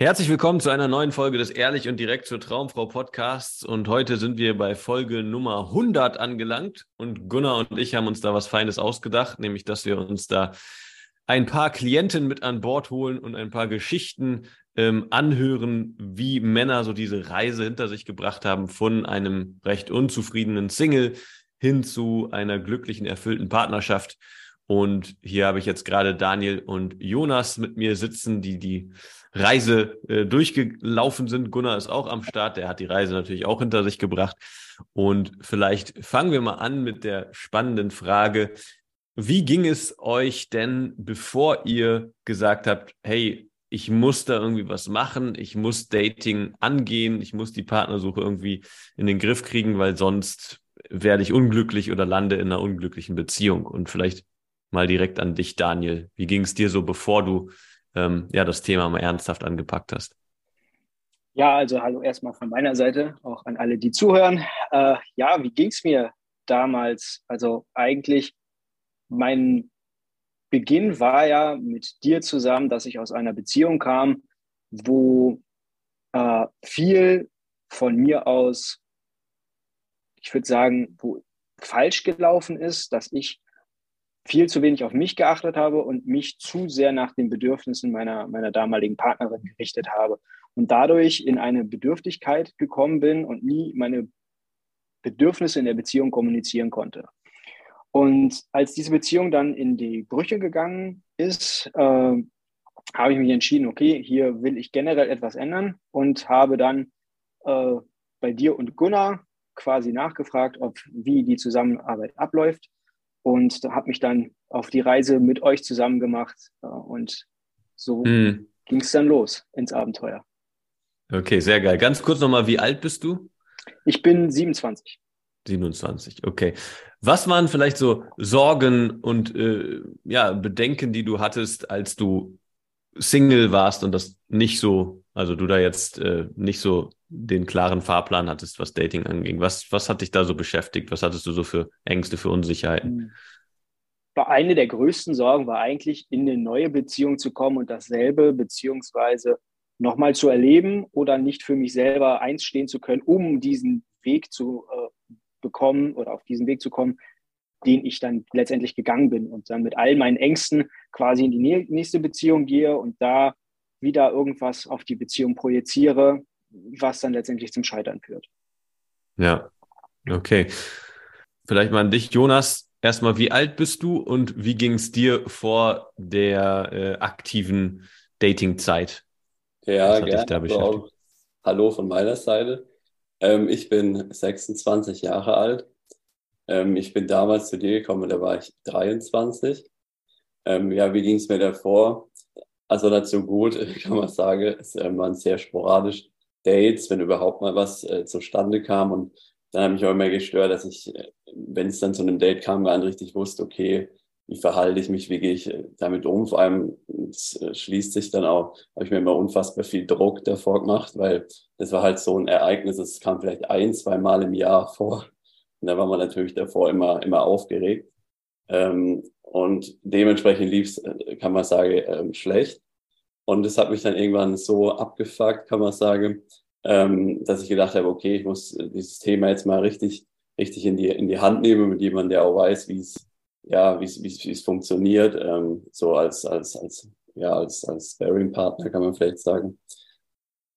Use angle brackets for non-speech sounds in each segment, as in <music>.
Herzlich willkommen zu einer neuen Folge des Ehrlich und direkt zur Traumfrau Podcasts. Und heute sind wir bei Folge Nummer 100 angelangt. Und Gunnar und ich haben uns da was Feines ausgedacht, nämlich, dass wir uns da ein paar Klienten mit an Bord holen und ein paar Geschichten ähm, anhören, wie Männer so diese Reise hinter sich gebracht haben von einem recht unzufriedenen Single hin zu einer glücklichen, erfüllten Partnerschaft. Und hier habe ich jetzt gerade Daniel und Jonas mit mir sitzen, die die Reise äh, durchgelaufen sind. Gunnar ist auch am Start, der hat die Reise natürlich auch hinter sich gebracht. Und vielleicht fangen wir mal an mit der spannenden Frage, wie ging es euch denn, bevor ihr gesagt habt, hey, ich muss da irgendwie was machen, ich muss Dating angehen, ich muss die Partnersuche irgendwie in den Griff kriegen, weil sonst werde ich unglücklich oder lande in einer unglücklichen Beziehung. Und vielleicht mal direkt an dich, Daniel. Wie ging es dir so, bevor du ähm, ja, das Thema mal ernsthaft angepackt hast. Ja, also hallo erstmal von meiner Seite, auch an alle, die zuhören. Äh, ja, wie ging es mir damals? Also eigentlich, mein Beginn war ja mit dir zusammen, dass ich aus einer Beziehung kam, wo äh, viel von mir aus, ich würde sagen, wo falsch gelaufen ist, dass ich viel zu wenig auf mich geachtet habe und mich zu sehr nach den Bedürfnissen meiner, meiner damaligen Partnerin gerichtet habe und dadurch in eine Bedürftigkeit gekommen bin und nie meine Bedürfnisse in der Beziehung kommunizieren konnte. Und als diese Beziehung dann in die Brüche gegangen ist, äh, habe ich mich entschieden, okay, hier will ich generell etwas ändern und habe dann äh, bei dir und Gunnar quasi nachgefragt, ob wie die Zusammenarbeit abläuft und habe mich dann auf die Reise mit euch zusammen gemacht und so hm. ging es dann los ins Abenteuer. Okay, sehr geil. Ganz kurz nochmal, wie alt bist du? Ich bin 27. 27, okay. Was waren vielleicht so Sorgen und äh, ja, Bedenken, die du hattest, als du Single warst und das nicht so, also du da jetzt äh, nicht so den klaren Fahrplan hattest, was Dating anging. Was, was hat dich da so beschäftigt? Was hattest du so für Ängste, für Unsicherheiten? Hm. Eine der größten Sorgen war eigentlich, in eine neue Beziehung zu kommen und dasselbe beziehungsweise nochmal zu erleben oder nicht für mich selber einstehen zu können, um diesen Weg zu äh, bekommen oder auf diesen Weg zu kommen, den ich dann letztendlich gegangen bin und dann mit all meinen Ängsten quasi in die nächste Beziehung gehe und da wieder irgendwas auf die Beziehung projiziere, was dann letztendlich zum Scheitern führt. Ja, okay. Vielleicht mal an dich, Jonas. Erstmal, wie alt bist du und wie ging es dir vor der äh, aktiven Dating-Zeit? Ja, gerne. Also hallo von meiner Seite. Ähm, ich bin 26 Jahre alt. Ähm, ich bin damals zu dir gekommen, da war ich 23. Ähm, ja, wie ging es mir davor? Also so gut, <laughs> kann man sagen. Es waren sehr sporadisch Dates, wenn überhaupt mal was äh, zustande kam. Und dann habe ich auch immer gestört, dass ich, äh, wenn es dann zu einem Date kam, gar nicht richtig wusste, okay, wie verhalte ich mich, wie gehe ich äh, damit um. Vor allem es äh, schließt sich dann auch, habe ich mir immer unfassbar viel Druck davor gemacht, weil das war halt so ein Ereignis, es kam vielleicht ein, zwei Mal im Jahr <laughs> vor. Und da war man natürlich davor immer, immer aufgeregt. Ähm, und dementsprechend lief es, äh, kann man sagen, ähm, schlecht. Und das hat mich dann irgendwann so abgefuckt, kann man sagen, ähm, dass ich gedacht habe, okay, ich muss dieses Thema jetzt mal richtig, richtig in die, in die Hand nehmen mit jemandem, der auch weiß, wie es, ja, wie es, wie es funktioniert, ähm, so als, als, als, ja, als, als Sparing-Partner kann man vielleicht sagen.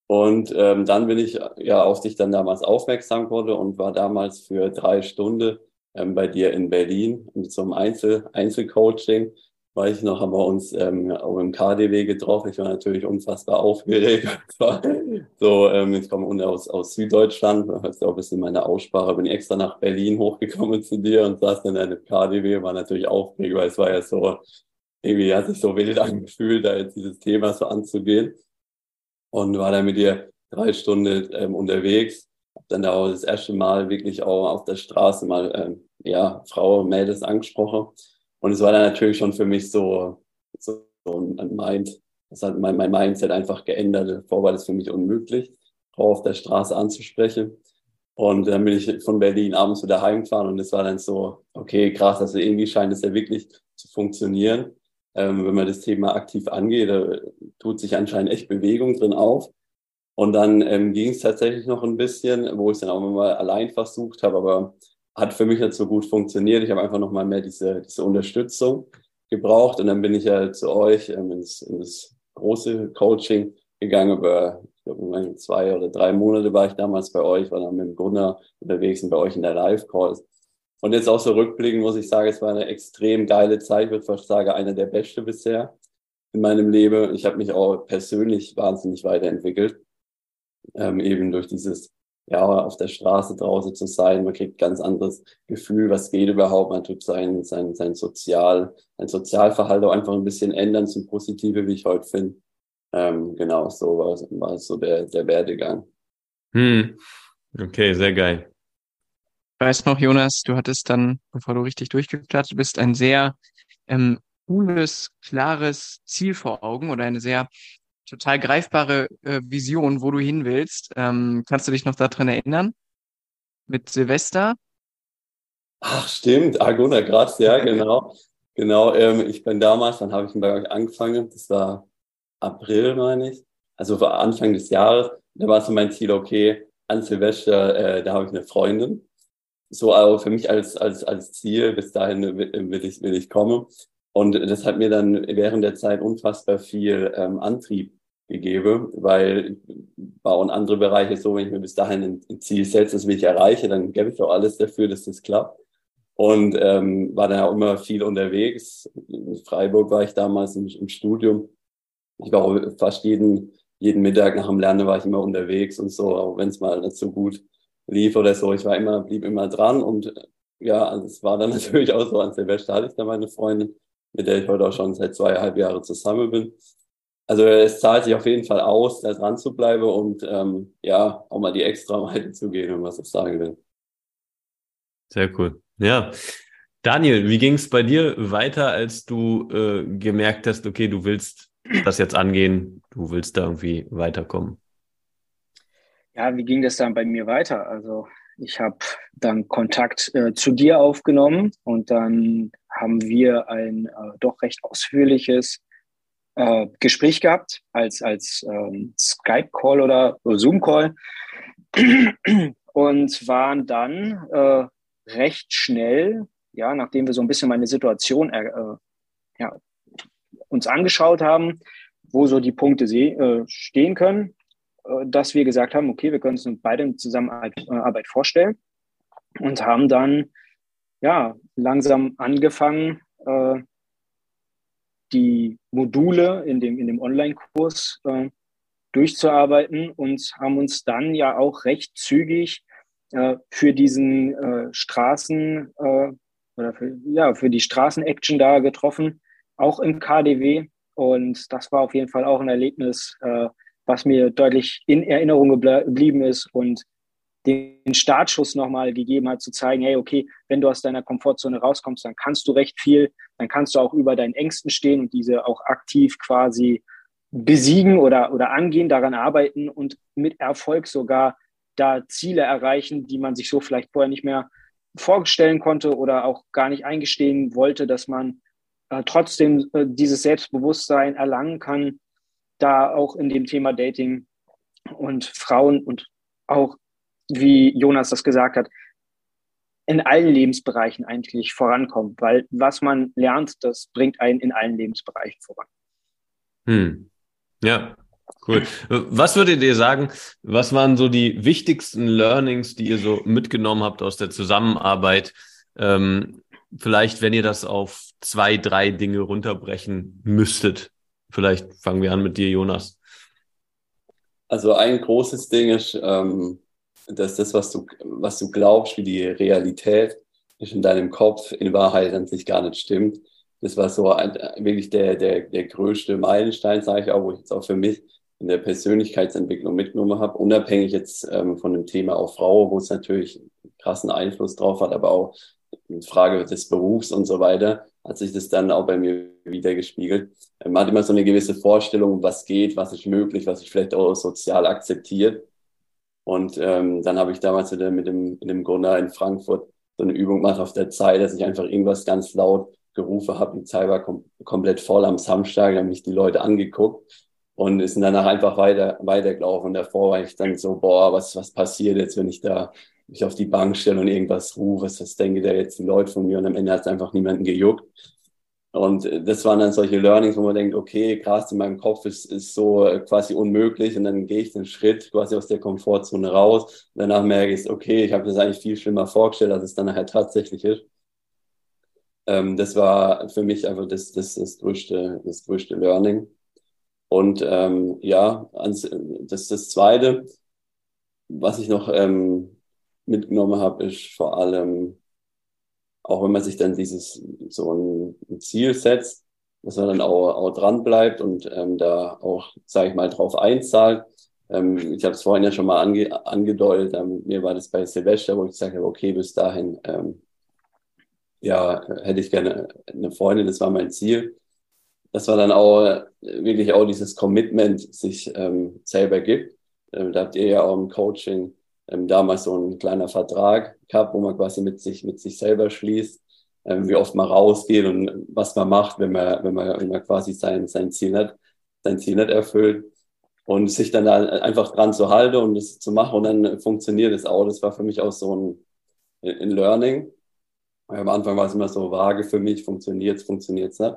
Und ähm, dann bin ich ja auf dich dann damals aufmerksam wurde und war damals für drei Stunden ähm, bei dir in Berlin einem Einzel Einzelcoaching weiß ich noch, haben wir uns ähm, auch im KDW getroffen. Ich war natürlich unfassbar aufgeregt. <laughs> so, ähm, ich komme aus, aus Süddeutschland, das ist auch ein bisschen meine Aussprache, bin extra nach Berlin hochgekommen <laughs> zu dir und saß dann in einem KDW, war natürlich aufgeregt, weil es war ja so, irgendwie hat sich so wild <laughs> angefühlt, da jetzt dieses Thema so anzugehen. Und war dann mit dir drei Stunden ähm, unterwegs, dann auch das erste Mal wirklich auch auf der Straße mal, ähm, ja, Frau, Mädels angesprochen Und es war dann natürlich schon für mich so, so, so ein Mind, das hat mein, mein Mindset einfach geändert. Vorher war das für mich unmöglich, Frau auf der Straße anzusprechen. Und dann bin ich von Berlin abends wieder heimgefahren und es war dann so, okay, krass, also irgendwie scheint es ja wirklich zu funktionieren. Ähm, wenn man das Thema aktiv angeht, da tut sich anscheinend echt Bewegung drin auf. Und dann ähm, ging es tatsächlich noch ein bisschen, wo ich es dann auch mal allein versucht habe, aber hat für mich nicht so gut funktioniert. Ich habe einfach noch mal mehr diese, diese Unterstützung gebraucht und dann bin ich ja zu euch ähm, ins, in das große Coaching gegangen. Über ich glaube, zwei oder drei Monate war ich damals bei euch, war dann mit dem Gunnar unterwegs und bei euch in der Live-Calls. Und jetzt auch so rückblickend muss ich sagen, es war eine extrem geile Zeit, würde fast sagen, eine der beste bisher in meinem Leben. Ich habe mich auch persönlich wahnsinnig weiterentwickelt, ähm, eben durch dieses ja, auf der Straße draußen zu sein. Man kriegt ganz anderes Gefühl, was geht überhaupt. Man tut sein, sein, sein Sozial, sein Sozialverhalten auch einfach ein bisschen ändern zum Positive, wie ich heute finde. Ähm, genau, so war, war so der, der Werdegang. Hm. Okay, sehr geil. Ich weiß noch, Jonas, du hattest dann, bevor du richtig durchgestartet bist, ein sehr ähm, cooles, klares Ziel vor Augen oder eine sehr total greifbare äh, Vision, wo du hin willst. Ähm, kannst du dich noch daran erinnern? Mit Silvester? Ach, stimmt. Agona Graz, ja, genau. Genau, ähm, ich bin damals, dann habe ich bei euch angefangen. Das war April, meine ich. Also war Anfang des Jahres. Da war so mein Ziel, okay, an Silvester, äh, da habe ich eine Freundin. So aber für mich als, als, als Ziel, bis dahin will, will, ich, will ich kommen. Und das hat mir dann während der Zeit unfassbar viel ähm, Antrieb gegeben, weil und andere Bereiche so, wenn ich mir bis dahin ein, Ziel setze, das will ich erreiche, dann gebe ich auch alles dafür, dass das klappt. Und ähm, war dann auch immer viel unterwegs. In Freiburg war ich damals im, im Studium. Ich war auch fast jeden, jeden Mittag nach dem Lernen war ich immer unterwegs und so, auch wenn es mal nicht so gut lief oder so. Ich war immer, blieb immer dran und ja, also es war dann <laughs> natürlich auch so an Silvester hatte ich da meine Freundin, mit der ich heute auch schon seit zweieinhalb Jahren zusammen bin also es zahlt sich auf jeden Fall aus, da dran zu bleiben und ähm, ja, auch mal die extra Meile zu gehen, wenn man so sagen will. Sehr cool. Ja. Daniel, wie ging es bei dir weiter, als du äh, gemerkt hast, okay, du willst das jetzt angehen, du willst da irgendwie weiterkommen? Ja, wie ging das dann bei mir weiter? Also ich habe dann Kontakt äh, zu dir aufgenommen und dann haben wir ein äh, doch recht ausführliches äh, Gespräch gehabt als, als ähm, Skype-Call oder, Zoom-Call. Und waren dann äh, recht schnell, ja, nachdem wir so ein bisschen meine Situation äh, ja, uns angeschaut haben, wo so die Punkte äh, stehen können, äh, dass wir gesagt haben, okay, wir können uns beide in Zusammenarbeit vorstellen. Und haben dann ja langsam angefangen, äh, die Module in dem, in dem Online-Kurs äh, durchzuarbeiten und haben uns dann ja auch recht zügig äh, für diesen äh, Straßen äh, oder für, ja, für die Straßen-Action da getroffen, auch im KDW. Und das war auf jeden Fall auch ein Erlebnis, äh, was mir deutlich in Erinnerung geblieben ist und den Startschuss nochmal gegeben hat, zu zeigen, hey, okay, wenn du aus deiner Komfortzone rauskommst, dann kannst du recht viel, dann kannst du auch über deinen Ängsten stehen und diese auch aktiv quasi besiegen oder, oder angehen, daran arbeiten und mit Erfolg sogar da Ziele erreichen, die man sich so vielleicht vorher nicht mehr vorstellen konnte oder auch gar nicht eingestehen wollte, dass man äh, trotzdem äh, dieses Selbstbewusstsein erlangen kann, da auch in dem Thema Dating und Frauen und auch wie Jonas das gesagt hat, in allen Lebensbereichen eigentlich vorankommt, weil was man lernt, das bringt einen in allen Lebensbereichen voran. Hm. Ja, cool. Was würdet ihr sagen, was waren so die wichtigsten Learnings, die ihr so mitgenommen habt aus der Zusammenarbeit? Ähm, vielleicht, wenn ihr das auf zwei, drei Dinge runterbrechen müsstet. Vielleicht fangen wir an mit dir, Jonas. Also ein großes Ding ist, ähm, dass das, was du, was du glaubst, wie die Realität ist in deinem Kopf, in Wahrheit an sich gar nicht stimmt. Das war so ein, wirklich der, der, der größte Meilenstein, sage ich auch, wo ich jetzt auch für mich in der Persönlichkeitsentwicklung mitgenommen habe, unabhängig jetzt ähm, von dem Thema auch Frau, wo es natürlich einen krassen Einfluss drauf hat, aber auch in Frage des Berufs und so weiter. hat sich das dann auch bei mir wieder gespiegelt. Man hat immer so eine gewisse Vorstellung, was geht, was ist möglich, was ich vielleicht auch sozial akzeptiert. Und ähm, dann habe ich damals mit dem, mit dem, Gunnar in Frankfurt so eine Übung gemacht auf der Zeit, dass ich einfach irgendwas ganz laut gerufen habe. Die Zeit war kom komplett voll am Samstag, haben mich die Leute angeguckt und sind danach einfach weiter, weitergelaufen. Und davor war ich dann so, boah, was, was passiert jetzt, wenn ich da mich auf die Bank stelle und irgendwas rufe, was, was denke da jetzt die Leute von mir? Und am Ende hat es einfach niemanden gejuckt. Und das waren dann solche Learnings, wo man denkt, okay, krass, in meinem Kopf ist, ist so quasi unmöglich und dann gehe ich den Schritt quasi aus der Komfortzone raus. Und danach merke ich, okay, ich habe das eigentlich viel schlimmer vorgestellt, als es dann nachher tatsächlich ist. Ähm, das war für mich einfach das, das, das, größte, das größte Learning. Und ähm, ja, das ist das Zweite, was ich noch ähm, mitgenommen habe, ist vor allem, auch wenn man sich dann dieses so ein Ziel setzt, dass man dann auch, auch dran bleibt und ähm, da auch, sage ich mal, drauf einzahlt. Ähm, ich habe es vorhin ja schon mal ange angedeutet, ähm, mir war das bei Silvester, wo ich gesagt habe, okay, bis dahin ähm, ja, hätte ich gerne eine Freundin, das war mein Ziel dass man dann auch äh, wirklich auch dieses Commitment sich ähm, selber gibt. Ähm, da habt ihr ja auch im Coaching ähm, damals so ein kleiner Vertrag gehabt, wo man quasi mit sich, mit sich selber schließt, ähm, wie oft man rausgeht und was man macht, wenn man, wenn man, wenn man quasi sein, sein Ziel nicht, sein Ziel nicht erfüllt. Und sich dann da einfach dran zu halten und es zu machen und dann funktioniert es auch. Das war für mich auch so ein, ein Learning. Am Anfang war es immer so vage für mich, funktioniert es, funktioniert es nicht.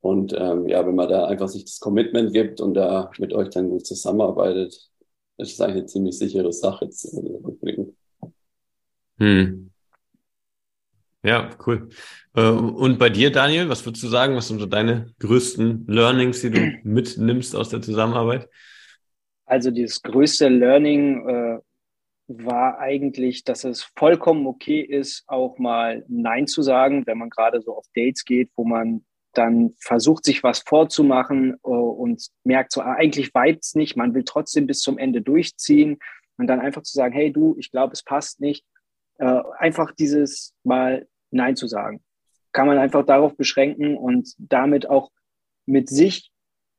Und ähm, ja, wenn man da einfach sich das Commitment gibt und da mit euch dann gut zusammenarbeitet, ist es eigentlich eine ziemlich sichere Sache zu rückblicken. Hm. Ja, cool. Äh, und bei dir, Daniel, was würdest du sagen? Was sind so deine größten Learnings, die du mitnimmst aus der Zusammenarbeit? Also das größte Learning äh, war eigentlich, dass es vollkommen okay ist, auch mal Nein zu sagen, wenn man gerade so auf Dates geht, wo man dann versucht sich was vorzumachen uh, und merkt so, ah, eigentlich es nicht, man will trotzdem bis zum Ende durchziehen und dann einfach zu sagen, hey du, ich glaube, es passt nicht. Uh, einfach dieses mal Nein zu sagen. Kann man einfach darauf beschränken und damit auch mit sich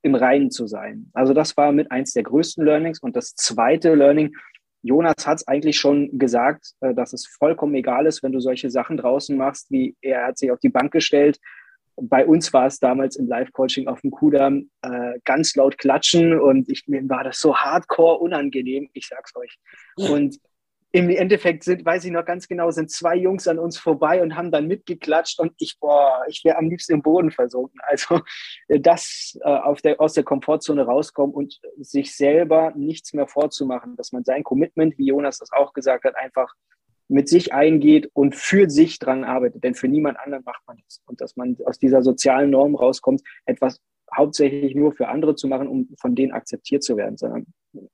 im Reinen zu sein. Also das war mit eins der größten Learnings. Und das zweite Learning, Jonas hat es eigentlich schon gesagt, äh, dass es vollkommen egal ist, wenn du solche Sachen draußen machst, wie er hat sich auf die Bank gestellt bei uns war es damals im Live-Coaching auf dem Kudamm äh, ganz laut klatschen und ich, mir war das so hardcore unangenehm, ich sag's euch. Und im Endeffekt sind, weiß ich noch ganz genau, sind zwei Jungs an uns vorbei und haben dann mitgeklatscht und ich, boah, ich wäre am liebsten im Boden versunken. Also das äh, auf der, aus der Komfortzone rauskommen und sich selber nichts mehr vorzumachen, dass man sein Commitment, wie Jonas das auch gesagt hat, einfach mit sich eingeht und für sich dran arbeitet. Denn für niemand anderen macht man das. Und dass man aus dieser sozialen Norm rauskommt, etwas hauptsächlich nur für andere zu machen, um von denen akzeptiert zu werden, sondern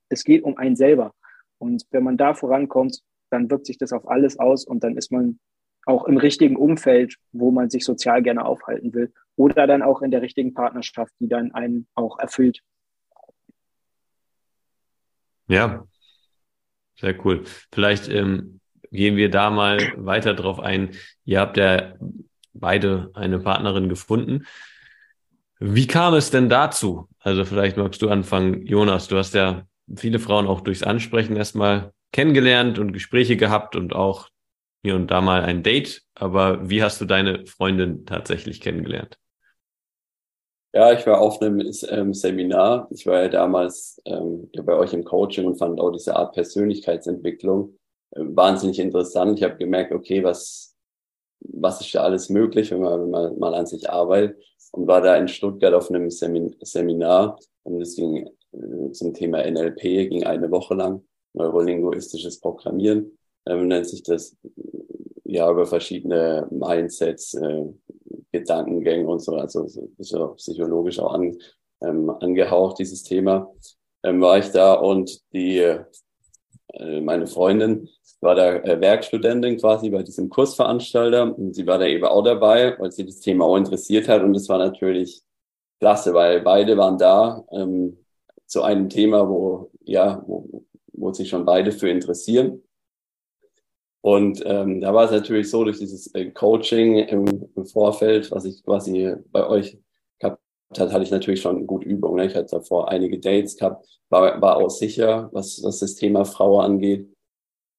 es geht um einen selber. Und wenn man da vorankommt, dann wirkt sich das auf alles aus und dann ist man auch im richtigen Umfeld, wo man sich sozial gerne aufhalten will oder dann auch in der richtigen Partnerschaft, die dann einen auch erfüllt. Ja, sehr cool. Vielleicht ähm, gehen wir da mal weiter drauf ein. Ihr habt ja beide eine Partnerin gefunden. Wie kam es denn dazu? Also vielleicht magst du anfangen, Jonas. Du hast ja viele Frauen auch durchs Ansprechen erstmal kennengelernt und Gespräche gehabt und auch hier und da mal ein Date. Aber wie hast du deine Freundin tatsächlich kennengelernt? Ja, ich war auf einem ähm, Seminar. Ich war ja damals ähm, bei euch im Coaching und fand auch diese Art Persönlichkeitsentwicklung wahnsinnig interessant. Ich habe gemerkt, okay, was, was ist da alles möglich, wenn man, wenn man mal an sich arbeitet. Und war da in Stuttgart auf einem Seminar und das ging äh, zum Thema NLP, ging eine Woche lang, neurolinguistisches Programmieren, ähm, nennt sich das, ja, über verschiedene Mindsets, äh, Gedankengänge und so, also so psychologisch auch an, ähm, angehaucht, dieses Thema, ähm, war ich da und die, meine Freundin war da äh, Werkstudentin quasi bei diesem Kursveranstalter und sie war da eben auch dabei, weil sie das Thema auch interessiert hat und es war natürlich klasse, weil beide waren da ähm, zu einem Thema, wo ja, wo, wo sich schon beide für interessieren. Und ähm, da war es natürlich so, durch dieses äh, Coaching im, im, Vorfeld, was ich quasi bei euch hat, hatte ich natürlich schon gut Übung. Ne? Ich hatte davor einige Dates gehabt, war, war auch sicher, was, was das Thema Frau angeht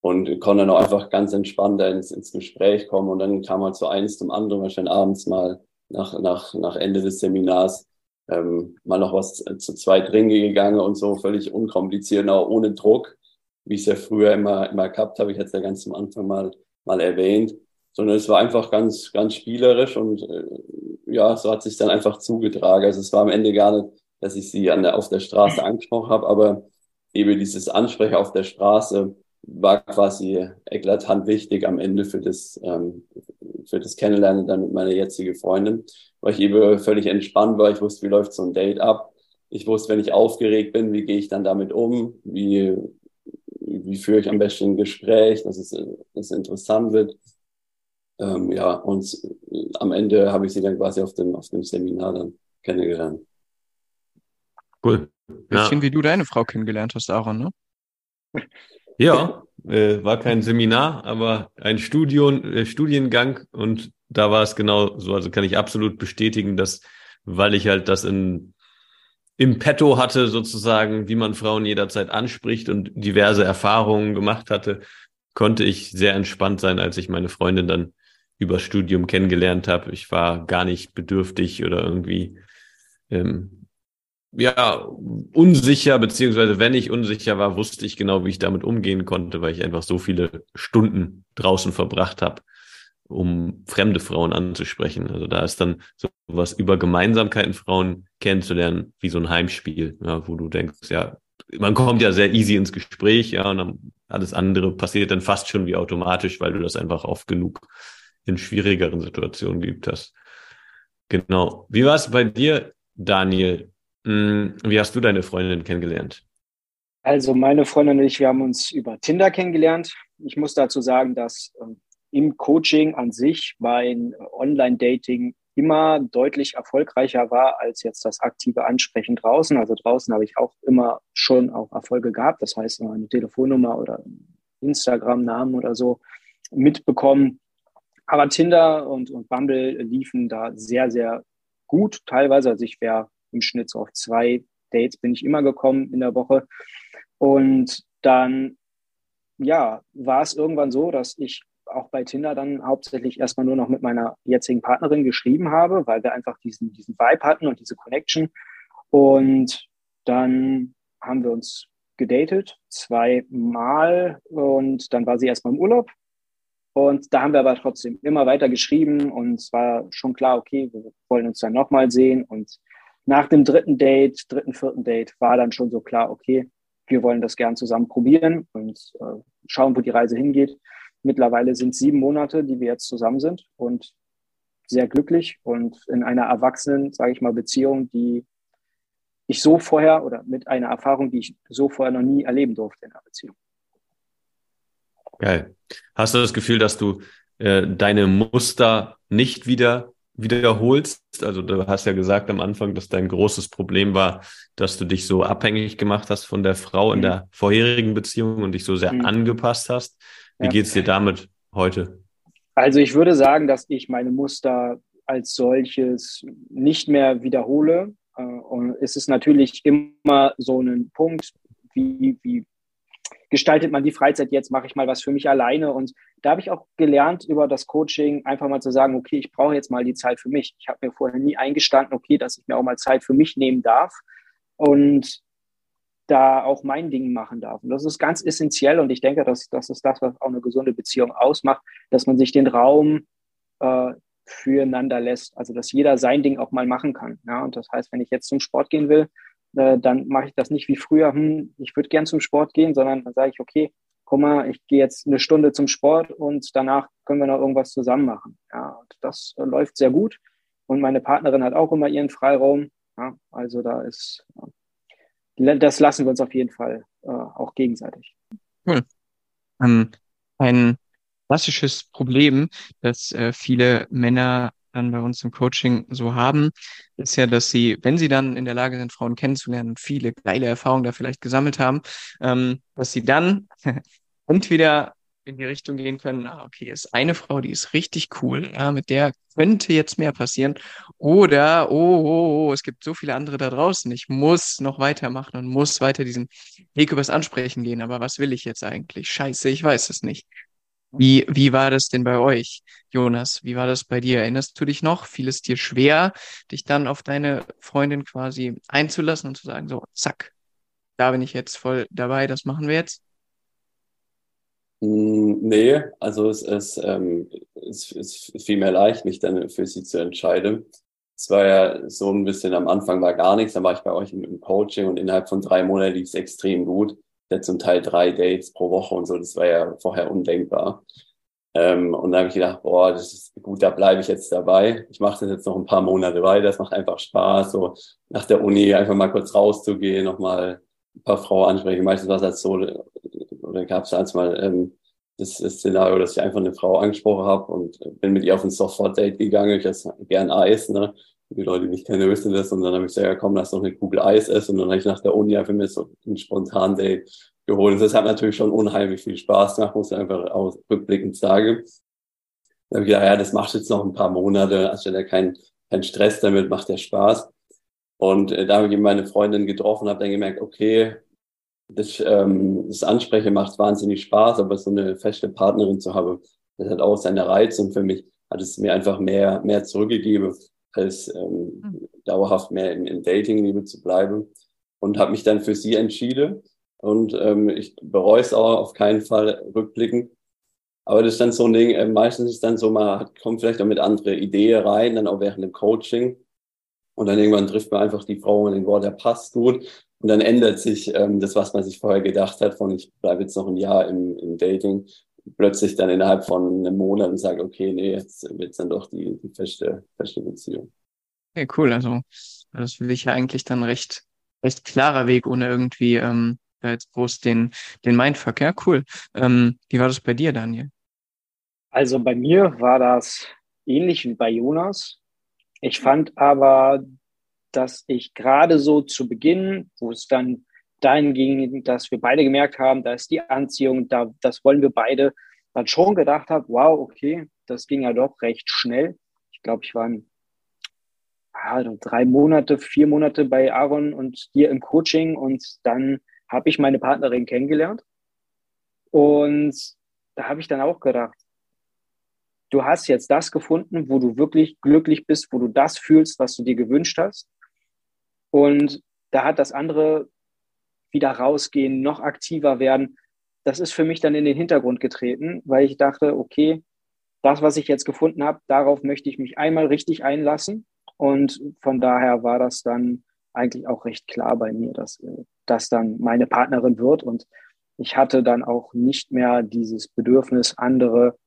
und konnte dann auch einfach ganz entspannt ins, ins Gespräch kommen. Und dann kam halt so eines zum anderen, wahrscheinlich abends mal nach, nach, nach Ende des Seminars ähm, mal noch was zu zweit Ringe gegangen und so, völlig unkompliziert, auch ohne Druck wie ich es ja früher immer, immer gehabt habe. Ich hatte es ja ganz am Anfang mal, mal erwähnt. Sondern es war einfach ganz, ganz spielerisch und äh, ja, so hat sich dann einfach zugetragen. Also es war am Ende gar nicht, dass ich sie an der, auf der Straße angesprochen habe, aber eben dieses Ansprechen auf der Straße war quasi eklatant wichtig am Ende für das, ähm, für das Kennenlernen dann mit meiner jetzigen Freundin, weil ich eben völlig entspannt war. Ich wusste, wie läuft so ein Date ab. Ich wusste, wenn ich aufgeregt bin, wie gehe ich dann damit um? Wie, wie führe ich am besten ein Gespräch, dass es, dass es interessant wird. Ähm, ja, und am Ende habe ich sie dann quasi auf dem, auf dem Seminar dann kennengelernt. Cool. Bisschen ja. wie du deine Frau kennengelernt hast, Aaron, ne? Ja, äh, war kein Seminar, aber ein Studium, äh, Studiengang und da war es genau so. Also kann ich absolut bestätigen, dass, weil ich halt das in im Petto hatte, sozusagen, wie man Frauen jederzeit anspricht und diverse Erfahrungen gemacht hatte, konnte ich sehr entspannt sein, als ich meine Freundin dann über Studium kennengelernt habe. Ich war gar nicht bedürftig oder irgendwie ähm, ja unsicher, beziehungsweise wenn ich unsicher war, wusste ich genau, wie ich damit umgehen konnte, weil ich einfach so viele Stunden draußen verbracht habe um fremde Frauen anzusprechen. Also da ist dann so was über Gemeinsamkeiten Frauen kennenzulernen, wie so ein Heimspiel, ja, wo du denkst, ja, man kommt ja sehr easy ins Gespräch, ja, und dann alles andere passiert dann fast schon wie automatisch, weil du das einfach oft genug in schwierigeren Situationen geübt hast. Genau. Wie war es bei dir, Daniel? Hm, wie hast du deine Freundin kennengelernt? Also meine Freundin und ich, wir haben uns über Tinder kennengelernt. Ich muss dazu sagen, dass ähm, im Coaching an sich mein Online-Dating immer deutlich erfolgreicher war als jetzt das aktive Ansprechen draußen. Also draußen habe ich auch immer schon auch Erfolge gehabt. Das heißt, eine Telefonnummer oder Instagram-Namen oder so mitbekommen. Aber Tinder und, und Bumble liefen da sehr, sehr gut teilweise. Also ich wäre im Schnitt so auf zwei Dates bin ich immer gekommen in der Woche. Und dann, ja, war es irgendwann so, dass ich auch bei Tinder dann hauptsächlich erstmal nur noch mit meiner jetzigen Partnerin geschrieben habe, weil wir einfach diesen, diesen Vibe hatten und diese Connection. Und dann haben wir uns gedatet, zweimal und dann war sie erstmal im Urlaub. Und da haben wir aber trotzdem immer weiter geschrieben und es war schon klar, okay, wir wollen uns dann nochmal sehen. Und nach dem dritten Date, dritten, vierten Date war dann schon so klar, okay, wir wollen das gern zusammen probieren und äh, schauen, wo die Reise hingeht. Mittlerweile sind sieben Monate, die wir jetzt zusammen sind und sehr glücklich und in einer erwachsenen, sage ich mal, Beziehung, die ich so vorher oder mit einer Erfahrung, die ich so vorher noch nie erleben durfte in einer Beziehung. Geil. Hast du das Gefühl, dass du äh, deine Muster nicht wieder wiederholst? Also du hast ja gesagt am Anfang, dass dein großes Problem war, dass du dich so abhängig gemacht hast von der Frau in mhm. der vorherigen Beziehung und dich so sehr mhm. angepasst hast. Wie ja. geht es dir damit heute? Also ich würde sagen, dass ich meine Muster als solches nicht mehr wiederhole. Äh, und es ist natürlich immer so ein Punkt, wie, wie gestaltet man die Freizeit jetzt, mache ich mal was für mich alleine. Und da habe ich auch gelernt über das Coaching, einfach mal zu sagen, okay, ich brauche jetzt mal die Zeit für mich. Ich habe mir vorher nie eingestanden, okay, dass ich mir auch mal Zeit für mich nehmen darf. Und da auch mein Ding machen darf. Und das ist ganz essentiell und ich denke, dass das ist das, was auch eine gesunde Beziehung ausmacht, dass man sich den Raum äh, füreinander lässt, also dass jeder sein Ding auch mal machen kann. Ja? Und das heißt, wenn ich jetzt zum Sport gehen will, äh, dann mache ich das nicht wie früher, hm, ich würde gern zum Sport gehen, sondern dann sage ich, okay, guck mal, ich gehe jetzt eine Stunde zum Sport und danach können wir noch irgendwas zusammen machen. Ja, das äh, läuft sehr gut. Und meine Partnerin hat auch immer ihren Freiraum. Ja, also da ist das lassen wir uns auf jeden Fall äh, auch gegenseitig. Cool. Ähm, ein klassisches Problem, das viele Männer dann bei uns im Coaching so haben, ist ja, dass sie, wenn sie dann in der Lage sind, Frauen kennenzulernen viele geile Erfahrungen da vielleicht gesammelt haben, ähm, dass sie dann <laughs> entweder in die Richtung gehen können, ah, okay, ist eine Frau, die ist richtig cool, ja, mit der könnte jetzt mehr passieren. Oder, oh, oh, oh, es gibt so viele andere da draußen, ich muss noch weitermachen und muss weiter diesen Weg übers Ansprechen gehen. Aber was will ich jetzt eigentlich? Scheiße, ich weiß es nicht. Wie, wie war das denn bei euch, Jonas? Wie war das bei dir? Erinnerst du dich noch? Fiel es dir schwer, dich dann auf deine Freundin quasi einzulassen und zu sagen, so, zack, da bin ich jetzt voll dabei, das machen wir jetzt? Hm, nee, also es, es, ähm, es, es fiel mir leicht, mich dann für sie zu entscheiden. Es war ja so ein bisschen, am Anfang war gar nichts, dann war ich bei euch im Coaching und innerhalb von drei Monaten lief es extrem gut. Hatte zum Teil drei Dates pro Woche und so, das war ja vorher undenkbar. Ähm, und da habe ich gedacht, boah, das ist gut, da bleibe ich jetzt dabei. Ich mache das jetzt noch ein paar Monate weiter, das macht einfach Spaß, so nach der Uni einfach mal kurz rauszugehen, nochmal ein paar Frauen ansprechen. Meistens war es halt so, oder gab es als mal ähm, das, das Szenario, dass ich einfach eine Frau angesprochen habe und bin mit ihr auf ein Software-Date gegangen. Ich esse gern Eis, ne? Die Leute, die mich kennen, wissen das. Und dann habe ich gesagt, ja komm, lass noch eine Kugel Eis essen. Und dann habe ich nach der Uni einfach mir so ein spontan Date geholt. Und das hat natürlich schon unheimlich viel Spaß gemacht, muss ich einfach auch rückblickend sagen. Da habe ich gedacht, ja, das macht jetzt noch ein paar Monate, also ja kein, kein Stress damit, macht ja Spaß. Und äh, da habe ich meine Freundin getroffen, habe dann gemerkt, okay, das, ähm, das Ansprechen macht wahnsinnig Spaß, aber so eine feste Partnerin zu haben, das hat auch seine Reiz und für mich hat es mir einfach mehr, mehr zurückgegeben, als ähm, mhm. dauerhaft mehr im, im Dating-Liebe zu bleiben und habe mich dann für sie entschieden und ähm, ich bereue es auch auf keinen Fall rückblickend. Aber das ist dann so ein Ding, äh, meistens ist dann so, man kommt vielleicht auch mit andere Ideen rein, dann auch während dem Coaching. Und dann irgendwann trifft man einfach die Frau und den Wort, der passt gut. Und dann ändert sich ähm, das, was man sich vorher gedacht hat, von ich bleibe jetzt noch ein Jahr im, im Dating, plötzlich dann innerhalb von einem Monat und sage, okay, nee, jetzt wird dann doch die, die feste, feste Beziehung. Okay, cool. Also das ist für dich ja eigentlich dann recht, recht klarer Weg, ohne irgendwie ähm, da jetzt groß den, den Mindfuck. Ja, cool. Ähm, wie war das bei dir, Daniel? Also bei mir war das ähnlich wie bei Jonas. Ich fand aber dass ich gerade so zu Beginn, wo es dann dahin ging, dass wir beide gemerkt haben, da ist die Anziehung, da, das wollen wir beide, dann schon gedacht habe, wow, okay, das ging ja doch recht schnell. Ich glaube, ich war ah, drei Monate, vier Monate bei Aaron und dir im Coaching und dann habe ich meine Partnerin kennengelernt. Und da habe ich dann auch gedacht, du hast jetzt das gefunden, wo du wirklich glücklich bist, wo du das fühlst, was du dir gewünscht hast. Und da hat das andere wieder rausgehen, noch aktiver werden. Das ist für mich dann in den Hintergrund getreten, weil ich dachte, okay, das, was ich jetzt gefunden habe, darauf möchte ich mich einmal richtig einlassen. Und von daher war das dann eigentlich auch recht klar bei mir, dass das dann meine Partnerin wird. Und ich hatte dann auch nicht mehr dieses Bedürfnis, andere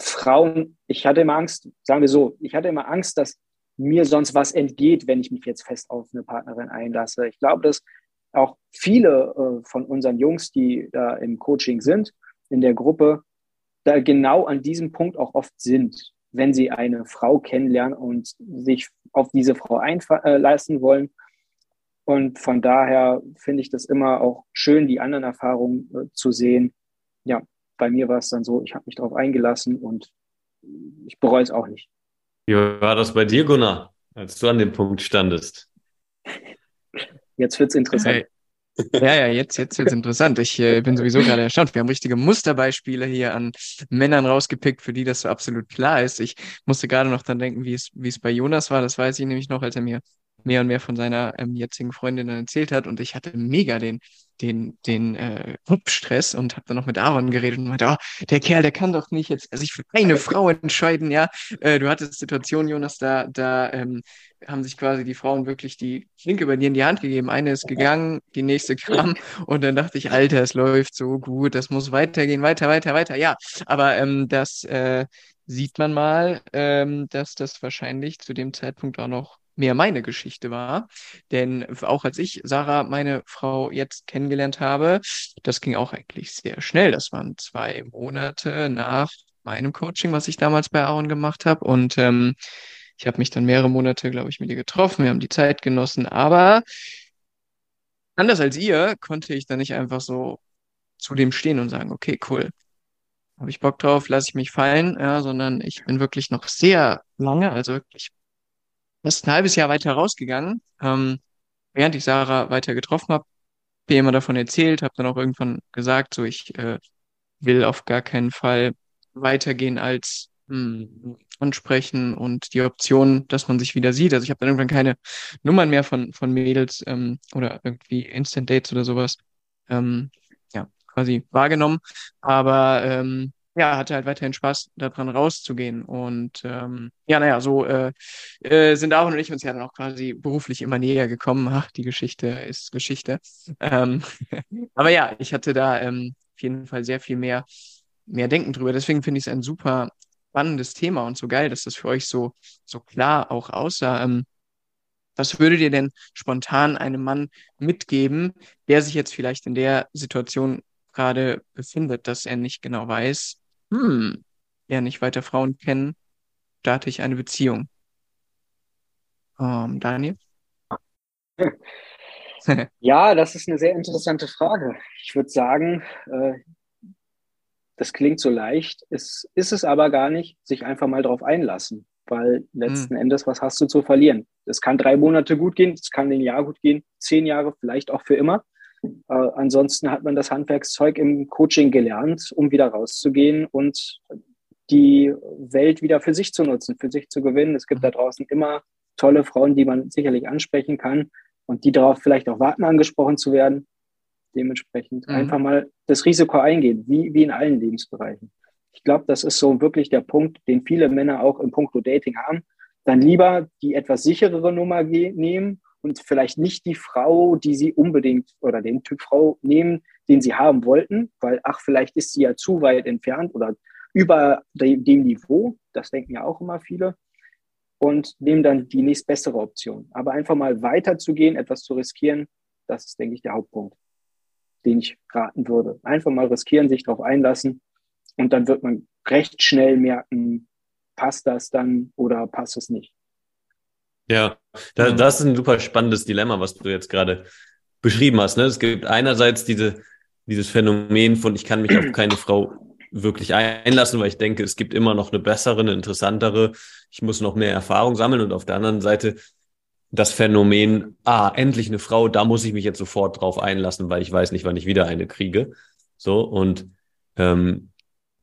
Frauen, ich hatte immer Angst, sagen wir so, ich hatte immer Angst, dass mir sonst was entgeht, wenn ich mich jetzt fest auf eine Partnerin einlasse. Ich glaube, dass auch viele äh, von unseren Jungs, die da im Coaching sind, in der Gruppe, da genau an diesem Punkt auch oft sind, wenn sie eine Frau kennenlernen und sich auf diese Frau einlassen wollen. Und von daher finde ich das immer auch schön, die anderen Erfahrungen äh, zu sehen. Ja, bei mir war es dann so, ich habe mich darauf eingelassen und ich bereue es auch nicht. Wie war das bei dir, Gunnar, als du an dem Punkt standest? Jetzt wird es interessant. Ja, ja, jetzt, jetzt wird's interessant. Ich äh, bin sowieso gerade erstaunt. Wir haben richtige Musterbeispiele hier an Männern rausgepickt, für die das so absolut klar ist. Ich musste gerade noch dann denken, wie es, wie es bei Jonas war. Das weiß ich nämlich noch, als er mir mehr und mehr von seiner ähm, jetzigen Freundin erzählt hat. Und ich hatte mega den, den, den äh, Stress und habe dann noch mit Aaron geredet und meinte, oh, der Kerl, der kann doch nicht jetzt sich für eine Frau entscheiden, ja. Äh, du hattest Situation, Jonas, da, da ähm, haben sich quasi die Frauen wirklich die Klinke bei dir in die Hand gegeben. Eine ist gegangen, die nächste kam und dann dachte ich, Alter, es läuft so gut, das muss weitergehen, weiter, weiter, weiter. Ja, aber ähm, das äh, sieht man mal, ähm, dass das wahrscheinlich zu dem Zeitpunkt auch noch mehr meine Geschichte war. Denn auch als ich Sarah, meine Frau, jetzt kennengelernt habe, das ging auch eigentlich sehr schnell. Das waren zwei Monate nach meinem Coaching, was ich damals bei Aaron gemacht habe. Und ähm, ich habe mich dann mehrere Monate, glaube ich, mit ihr getroffen. Wir haben die Zeit genossen. Aber anders als ihr konnte ich dann nicht einfach so zu dem stehen und sagen, okay, cool, habe ich Bock drauf, lasse ich mich fallen, ja, sondern ich bin wirklich noch sehr lange, also wirklich fast ein halbes Jahr weiter rausgegangen, ähm, während ich Sarah weiter getroffen habe, mir immer davon erzählt, habe dann auch irgendwann gesagt, so ich äh, will auf gar keinen Fall weitergehen als mh, hm, ansprechen und die Option, dass man sich wieder sieht. Also ich habe dann irgendwann keine Nummern mehr von, von Mädels ähm, oder irgendwie Instant Dates oder sowas ähm, ja, quasi wahrgenommen. Aber ähm, ja, hatte halt weiterhin Spaß, daran rauszugehen. Und ähm, ja, naja, so äh, äh, sind Aaron und ich uns ja dann auch quasi beruflich immer näher gekommen. Ach, die Geschichte ist Geschichte. Ähm, <laughs> aber ja, ich hatte da ähm, auf jeden Fall sehr viel mehr, mehr Denken drüber. Deswegen finde ich es ein super spannendes Thema und so geil, dass das für euch so, so klar auch aussah. Ähm, was würdet ihr denn spontan einem Mann mitgeben, der sich jetzt vielleicht in der Situation gerade befindet, dass er nicht genau weiß, hm, ja nicht weiter Frauen kennen, starte ich eine Beziehung. Ähm, Daniel? <laughs> ja, das ist eine sehr interessante Frage. Ich würde sagen, äh, das klingt so leicht, es ist es aber gar nicht, sich einfach mal drauf einlassen, weil letzten hm. Endes, was hast du zu verlieren? Es kann drei Monate gut gehen, es kann ein Jahr gut gehen, zehn Jahre, vielleicht auch für immer. Äh, ansonsten hat man das Handwerkszeug im Coaching gelernt, um wieder rauszugehen und die Welt wieder für sich zu nutzen, für sich zu gewinnen. Es gibt da draußen immer tolle Frauen, die man sicherlich ansprechen kann und die darauf vielleicht auch warten, angesprochen zu werden. Dementsprechend mhm. einfach mal das Risiko eingehen, wie, wie in allen Lebensbereichen. Ich glaube, das ist so wirklich der Punkt, den viele Männer auch im Punkto Dating haben. Dann lieber die etwas sicherere Nummer nehmen und vielleicht nicht die Frau, die sie unbedingt oder den Typ Frau nehmen, den sie haben wollten, weil ach, vielleicht ist sie ja zu weit entfernt oder über dem Niveau. Das denken ja auch immer viele. Und nehmen dann die nächstbessere Option. Aber einfach mal weiterzugehen, etwas zu riskieren, das ist, denke ich, der Hauptpunkt, den ich raten würde. Einfach mal riskieren, sich darauf einlassen. Und dann wird man recht schnell merken, passt das dann oder passt es nicht. Ja, das, das ist ein super spannendes Dilemma, was du jetzt gerade beschrieben hast. Ne? Es gibt einerseits diese, dieses Phänomen von, ich kann mich auf keine Frau wirklich einlassen, weil ich denke, es gibt immer noch eine bessere, eine interessantere. Ich muss noch mehr Erfahrung sammeln. Und auf der anderen Seite das Phänomen, ah, endlich eine Frau, da muss ich mich jetzt sofort drauf einlassen, weil ich weiß nicht, wann ich wieder eine kriege. So, und ähm,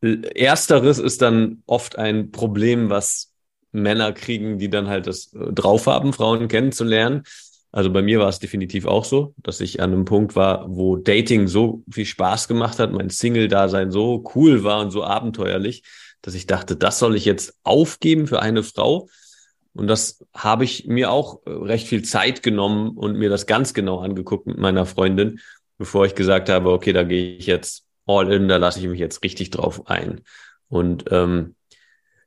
ersteres ist dann oft ein Problem, was Männer kriegen, die dann halt das äh, drauf haben, Frauen kennenzulernen. Also bei mir war es definitiv auch so, dass ich an einem Punkt war, wo Dating so viel Spaß gemacht hat, mein Single-Dasein so cool war und so abenteuerlich, dass ich dachte, das soll ich jetzt aufgeben für eine Frau. Und das habe ich mir auch äh, recht viel Zeit genommen und mir das ganz genau angeguckt mit meiner Freundin, bevor ich gesagt habe, okay, da gehe ich jetzt all in, da lasse ich mich jetzt richtig drauf ein. Und ähm,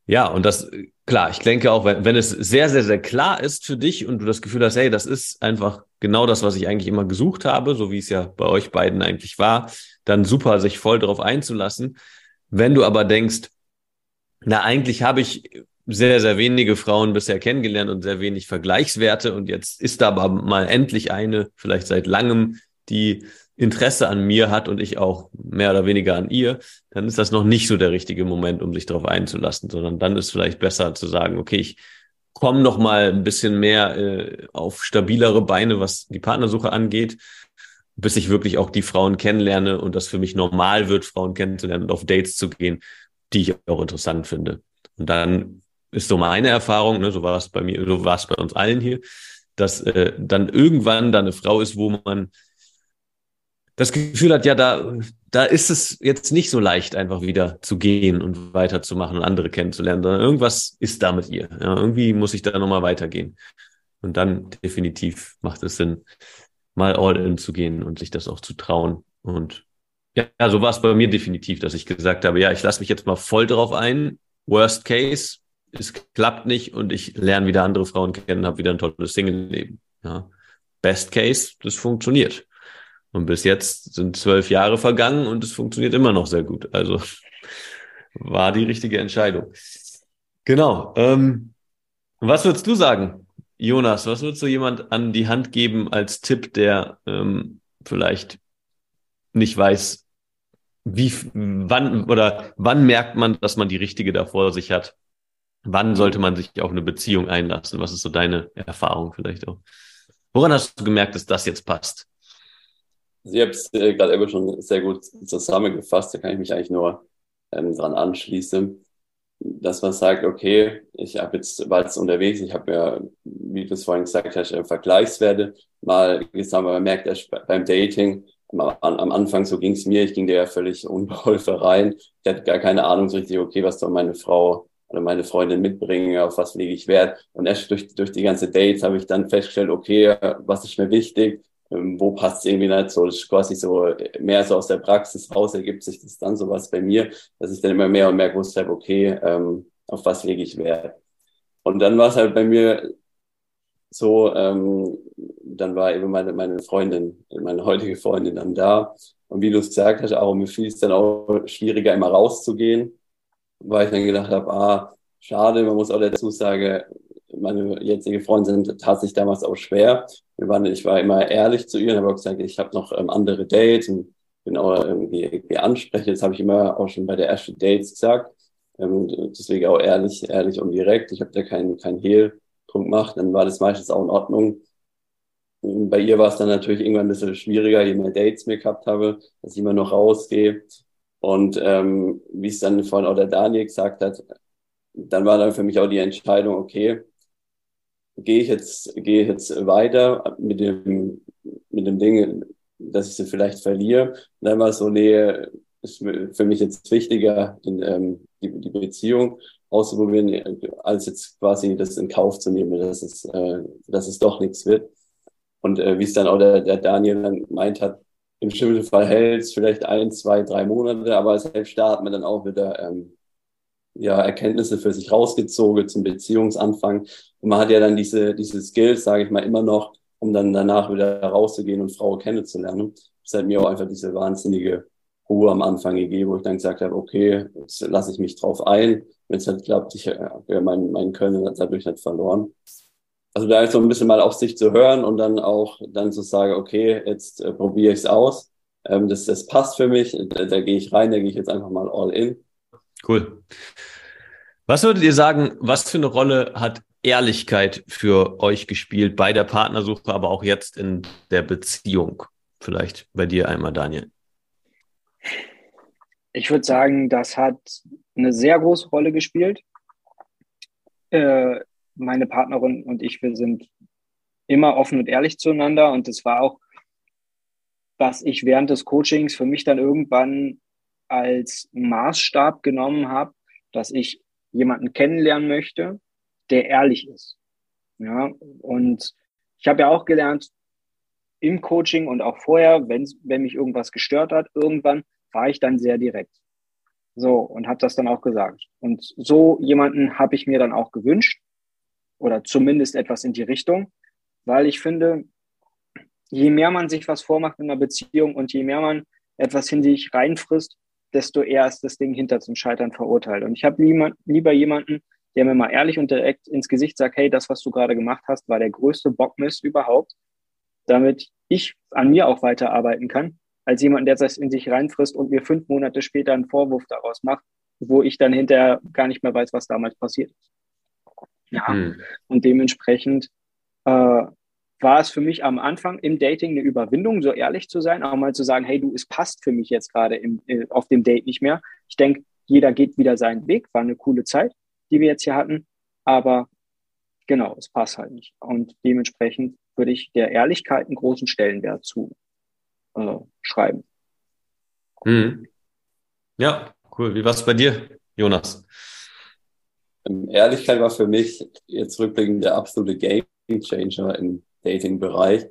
ja, und das, klar, ich denke auch, wenn, wenn es sehr, sehr, sehr klar ist für dich und du das Gefühl hast, hey, das ist einfach genau das, was ich eigentlich immer gesucht habe, so wie es ja bei euch beiden eigentlich war, dann super, sich voll darauf einzulassen. Wenn du aber denkst, na, eigentlich habe ich sehr, sehr wenige Frauen bisher kennengelernt und sehr wenig Vergleichswerte und jetzt ist da aber mal endlich eine, vielleicht seit langem, die Interesse an mir hat und ich auch mehr oder weniger an ihr, dann ist das noch nicht so der richtige Moment, um sich darauf einzulassen, sondern dann ist vielleicht besser zu sagen, okay, ich komme noch mal ein bisschen mehr äh, auf stabilere Beine, was die Partnersuche angeht, bis ich wirklich auch die Frauen kennenlerne und das für mich normal wird, Frauen kennenzulernen und auf Dates zu gehen, die ich auch interessant finde. Und dann ist so meine Erfahrung, ne, so war es bei mir, so war es bei uns allen hier, dass äh, dann irgendwann da eine Frau ist, wo man das Gefühl hat, ja, da, da ist es jetzt nicht so leicht, einfach wieder zu gehen und weiterzumachen und andere kennenzulernen, sondern irgendwas ist da mit ihr. Ja, irgendwie muss ich da nochmal weitergehen. Und dann definitiv macht es Sinn, mal all in zu gehen und sich das auch zu trauen. Und ja, so war es bei mir definitiv, dass ich gesagt habe, ja, ich lasse mich jetzt mal voll drauf ein. Worst case, es klappt nicht und ich lerne wieder andere Frauen kennen, habe wieder ein tolles Single-Leben. Ja. Best case, das funktioniert. Und bis jetzt sind zwölf Jahre vergangen und es funktioniert immer noch sehr gut. Also war die richtige Entscheidung. Genau. Ähm, was würdest du sagen, Jonas? Was würdest du jemand an die Hand geben als Tipp, der ähm, vielleicht nicht weiß, wie, wann oder wann merkt man, dass man die richtige da vor sich hat? Wann sollte man sich auf eine Beziehung einlassen? Was ist so deine Erfahrung vielleicht auch? Woran hast du gemerkt, dass das jetzt passt? Sie haben es äh, gerade eben schon sehr gut zusammengefasst. Da kann ich mich eigentlich nur ähm, dran anschließen, dass man sagt, okay, ich habe jetzt war jetzt unterwegs, ich habe ja, wie du es vorhin gesagt hast, äh, Vergleichswerte mal gesammelt. Man merkt erst beim Dating, am, Anfang, so ging es mir, ich ging da ja völlig <laughs> unbeholfen rein. Ich hatte gar keine Ahnung so richtig, okay, was soll meine Frau oder meine Freundin mitbringen, auf was lege ich Wert. Und erst durch, durch die ganze Dates habe ich dann festgestellt, okay, was ist mir wichtig, wo passt es irgendwie nicht so, das ist quasi so mehr so aus der Praxis raus ergibt sich das dann sowas bei mir, dass ich dann immer mehr und mehr gewusst habe, okay, ähm, auf was lege ich Wert. Und dann war es halt bei mir so, ähm, dann war eben meine, meine Freundin, meine heutige Freundin dann da. Und wie du es gesagt hast, auch mir fiel es dann auch schwieriger, immer rauszugehen, weil ich dann gedacht habe, ah, schade, man muss auch dazu sagen, meine jetzige Freundin tat sich damals auch schwer. Wir waren, ich war immer ehrlich zu ihr und habe auch gesagt, ich habe noch ähm, andere Dates und bin auch irgendwie, irgendwie ansprechend. Das habe ich immer auch schon bei der ersten Dates gesagt. Ähm, deswegen auch ehrlich, ehrlich und direkt. Ich habe da keinen kein Hehl drum gemacht. Dann war das meistens auch in Ordnung. Und bei ihr war es dann natürlich irgendwann ein bisschen schwieriger, je mehr Dates mir gehabt habe, dass ich immer noch rausgehe. Und ähm, wie es dann vorhin auch der Daniel gesagt hat, dann war dann für mich auch die Entscheidung, okay, gehe ich jetzt, gehe ich jetzt weiter mit dem, mit dem Ding, dass ich sie vielleicht verliere. Und dann war es so, nee, ist für mich jetzt wichtiger, in, ähm, die, die Beziehung auszuprobieren, als jetzt quasi das in Kauf zu nehmen, dass es, äh, dass es doch nichts wird. Und äh, wie es dann auch der, der Daniel dann meint hat, im schlimmsten Fall hält es vielleicht ein, zwei, drei Monate, aber selbst da hat man dann auch wieder ähm, ja, Erkenntnisse für sich rausgezogen zum Beziehungsanfang. Und man hat ja dann diese, diese Skills, sage ich mal, immer noch, um dann danach wieder rauszugehen und Frau kennenzulernen. Das hat mir auch einfach diese wahnsinnige Ruhe am Anfang gegeben, wo ich dann gesagt habe, okay, jetzt lasse ich mich drauf ein. Wenn es halt klappt, ich habe ja mein, mein Können dadurch nicht verloren. Also da ist so ein bisschen mal auf sich zu hören und dann auch dann zu sagen, okay, jetzt äh, probiere ich es aus. Ähm, das, das passt für mich, da, da gehe ich rein, da gehe ich jetzt einfach mal all in. Cool. Was würdet ihr sagen, was für eine Rolle hat Ehrlichkeit für euch gespielt bei der Partnersuche, aber auch jetzt in der Beziehung? Vielleicht bei dir einmal, Daniel. Ich würde sagen, das hat eine sehr große Rolle gespielt. Äh, meine Partnerin und ich, wir sind immer offen und ehrlich zueinander und das war auch, was ich während des Coachings für mich dann irgendwann als Maßstab genommen habe, dass ich jemanden kennenlernen möchte, der ehrlich ist. Ja, und ich habe ja auch gelernt, im Coaching und auch vorher, wenn, wenn mich irgendwas gestört hat, irgendwann war ich dann sehr direkt. So, und habe das dann auch gesagt. Und so jemanden habe ich mir dann auch gewünscht oder zumindest etwas in die Richtung, weil ich finde, je mehr man sich was vormacht in einer Beziehung und je mehr man etwas in sich reinfrisst, desto eher ist das Ding hinter zum Scheitern verurteilt. Und ich habe lieber, jemanden, der mir mal ehrlich und direkt ins Gesicht sagt, hey, das, was du gerade gemacht hast, war der größte Bockmist überhaupt, damit ich an mir auch weiterarbeiten kann, als jemand, der das in sich reinfrisst und mir fünf Monate später einen Vorwurf daraus macht, wo ich dann hinterher gar nicht mehr weiß, was damals passiert ist. Ja, mhm. und dementsprechend äh, war es für mich am Anfang im Dating eine Überwindung, so ehrlich zu sein, auch mal zu sagen, hey du, es passt für mich jetzt gerade äh, auf dem Date nicht mehr. Ich denke, jeder geht wieder seinen Weg, war eine coole Zeit, die wir jetzt hier hatten, aber genau, es passt halt nicht. Und dementsprechend würde ich der Ehrlichkeit einen großen Stellenwert zu äh, schreiben. Mhm. Ja, cool. Wie war es bei dir, Jonas? Ähm, Ehrlichkeit war für mich jetzt rückblickend der absolute Game Changer im Dating-Bereich.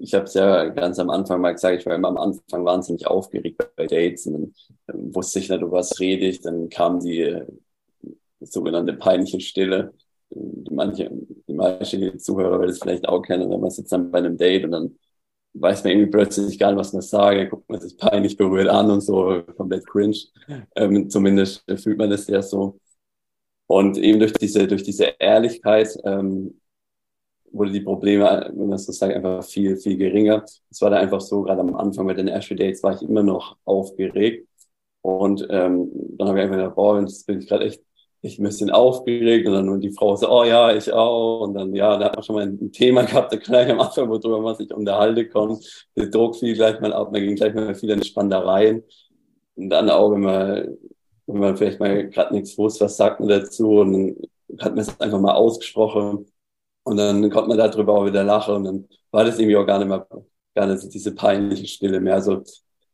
Ich habe es ja ganz am Anfang mal gesagt, ich war immer am Anfang wahnsinnig aufgeregt bei Dates und dann, dann wusste ich nicht, über was rede ich. Dann kam die, die sogenannte peinliche Stille. Die manche, die meisten Zuhörer werden es vielleicht auch kennen, wenn man sitzt dann bei einem Date und dann weiß man irgendwie plötzlich gar nicht, was man sage, guckt man sich peinlich berührt an und so, komplett cringe. Ähm, zumindest fühlt man es ja so. Und eben durch diese, durch diese Ehrlichkeit ähm, wurde die Probleme, wenn man so sagt, einfach viel, viel geringer. Es war dann einfach so, gerade am Anfang mit den Ashley Dates war ich immer noch aufgeregt. Und ähm, dann habe ich einfach gedacht, boah, jetzt bin ich gerade echt, echt ein bisschen aufgeregt. Und dann nur die Frau so, oh ja, ich auch. Und dann, ja, da hat man schon mal ein Thema gehabt, da gleich am Anfang, worüber man sich unterhalten konnte. Der Druck fiel gleich mal ab, man ging gleich mal viele Spandereien. Und dann auch, wenn man, wenn man vielleicht mal gerade nichts wusste, was sagt man dazu? Und dann hat man es einfach mal ausgesprochen. Und dann konnte man darüber auch wieder lachen. Und dann war das irgendwie auch gar nicht mehr, gar nicht diese peinliche Stille mehr. Also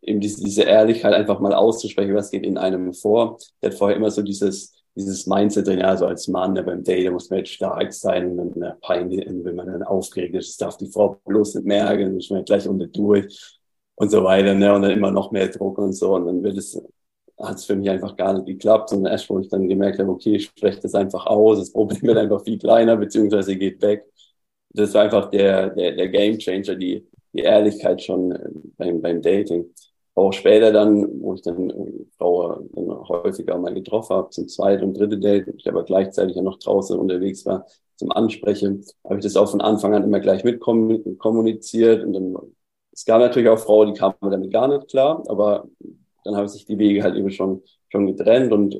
eben diese, diese Ehrlichkeit einfach mal auszusprechen, was geht in einem vor. Der hat vorher immer so dieses, dieses Mindset drin, ja, so als Mann, der beim Date, da muss man jetzt stark sein, wenn man peinlich, wenn man dann aufgeregt ist, darf die Frau bloß nicht merken, dann ist man gleich unter durch und so weiter, ne, und dann immer noch mehr Druck und so, und dann wird es, hat es für mich einfach gar nicht geklappt, sondern erst, wo ich dann gemerkt habe, okay, ich spreche das einfach aus, das Problem wird einfach viel kleiner, beziehungsweise geht weg. Das war einfach der, der, der Game Changer, die, die Ehrlichkeit schon äh, beim, beim Dating. Auch später dann, wo ich dann Frau dann häufiger mal getroffen habe, zum zweiten und dritten Date, ich aber gleichzeitig ja noch draußen unterwegs war zum Ansprechen, habe ich das auch von Anfang an immer gleich mit kommuniziert. Und dann, es gab natürlich auch Frauen, die kamen damit gar nicht klar, aber dann haben sich die Wege halt eben schon, schon getrennt und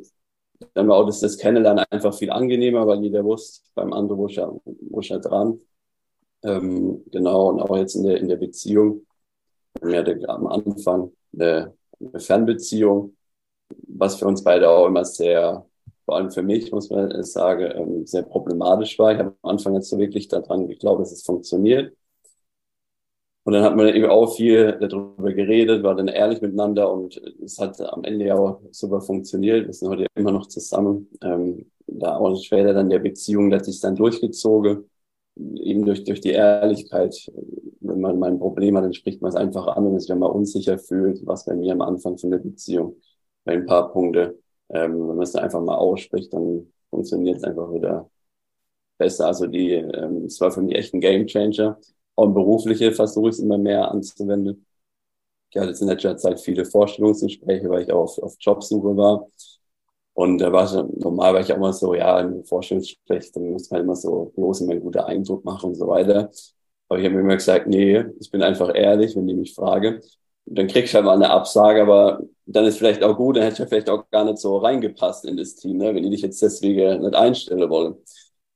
dann war auch das, das Kennenlernen einfach viel angenehmer, weil jeder wusste beim anderen, ja, wo ich ja dran. Ähm, genau, und auch jetzt in der, in der Beziehung. Wir hatten am Anfang eine, eine Fernbeziehung, was für uns beide auch immer sehr, vor allem für mich, muss man sagen, ähm, sehr problematisch war. Ich habe am Anfang jetzt so wirklich daran geglaubt, dass es funktioniert. Und dann hat man eben auch viel darüber geredet, war dann ehrlich miteinander und es hat am Ende ja auch super funktioniert. Wir sind heute immer noch zusammen. Ähm, da auch später dann der Beziehung, sich dann durchgezogen, eben durch, durch die Ehrlichkeit. Wenn man mal ein Problem hat, dann spricht man es einfach an, wenn man sich mal unsicher fühlt, was bei mir am Anfang von der Beziehung, bei ein paar Punkte. Ähm, wenn man es dann einfach mal ausspricht, dann funktioniert es einfach wieder besser. Also die, ähm, es war für mich echt ein Game Im Berufliche versuche ich es immer mehr anzuwenden. Ich hatte jetzt in letzter Zeit viele Vorstellungsgespräche, weil ich auch auf, auf Jobsuche war. Und da war schon, normal war ich auch immer so, ja, im Vorstellungsgespräch, dann muss man immer so bloß immer einen guten Eindruck machen und so weiter. Aber ich habe mir immer gesagt, nee, ich bin einfach ehrlich, wenn die mich fragen. dann krieg ich halt mal eine Absage, aber dann ist vielleicht auch gut, dann hätte ich ja vielleicht auch gar nicht so reingepasst in das Team, ne, wenn die dich jetzt deswegen nicht einstellen wollen.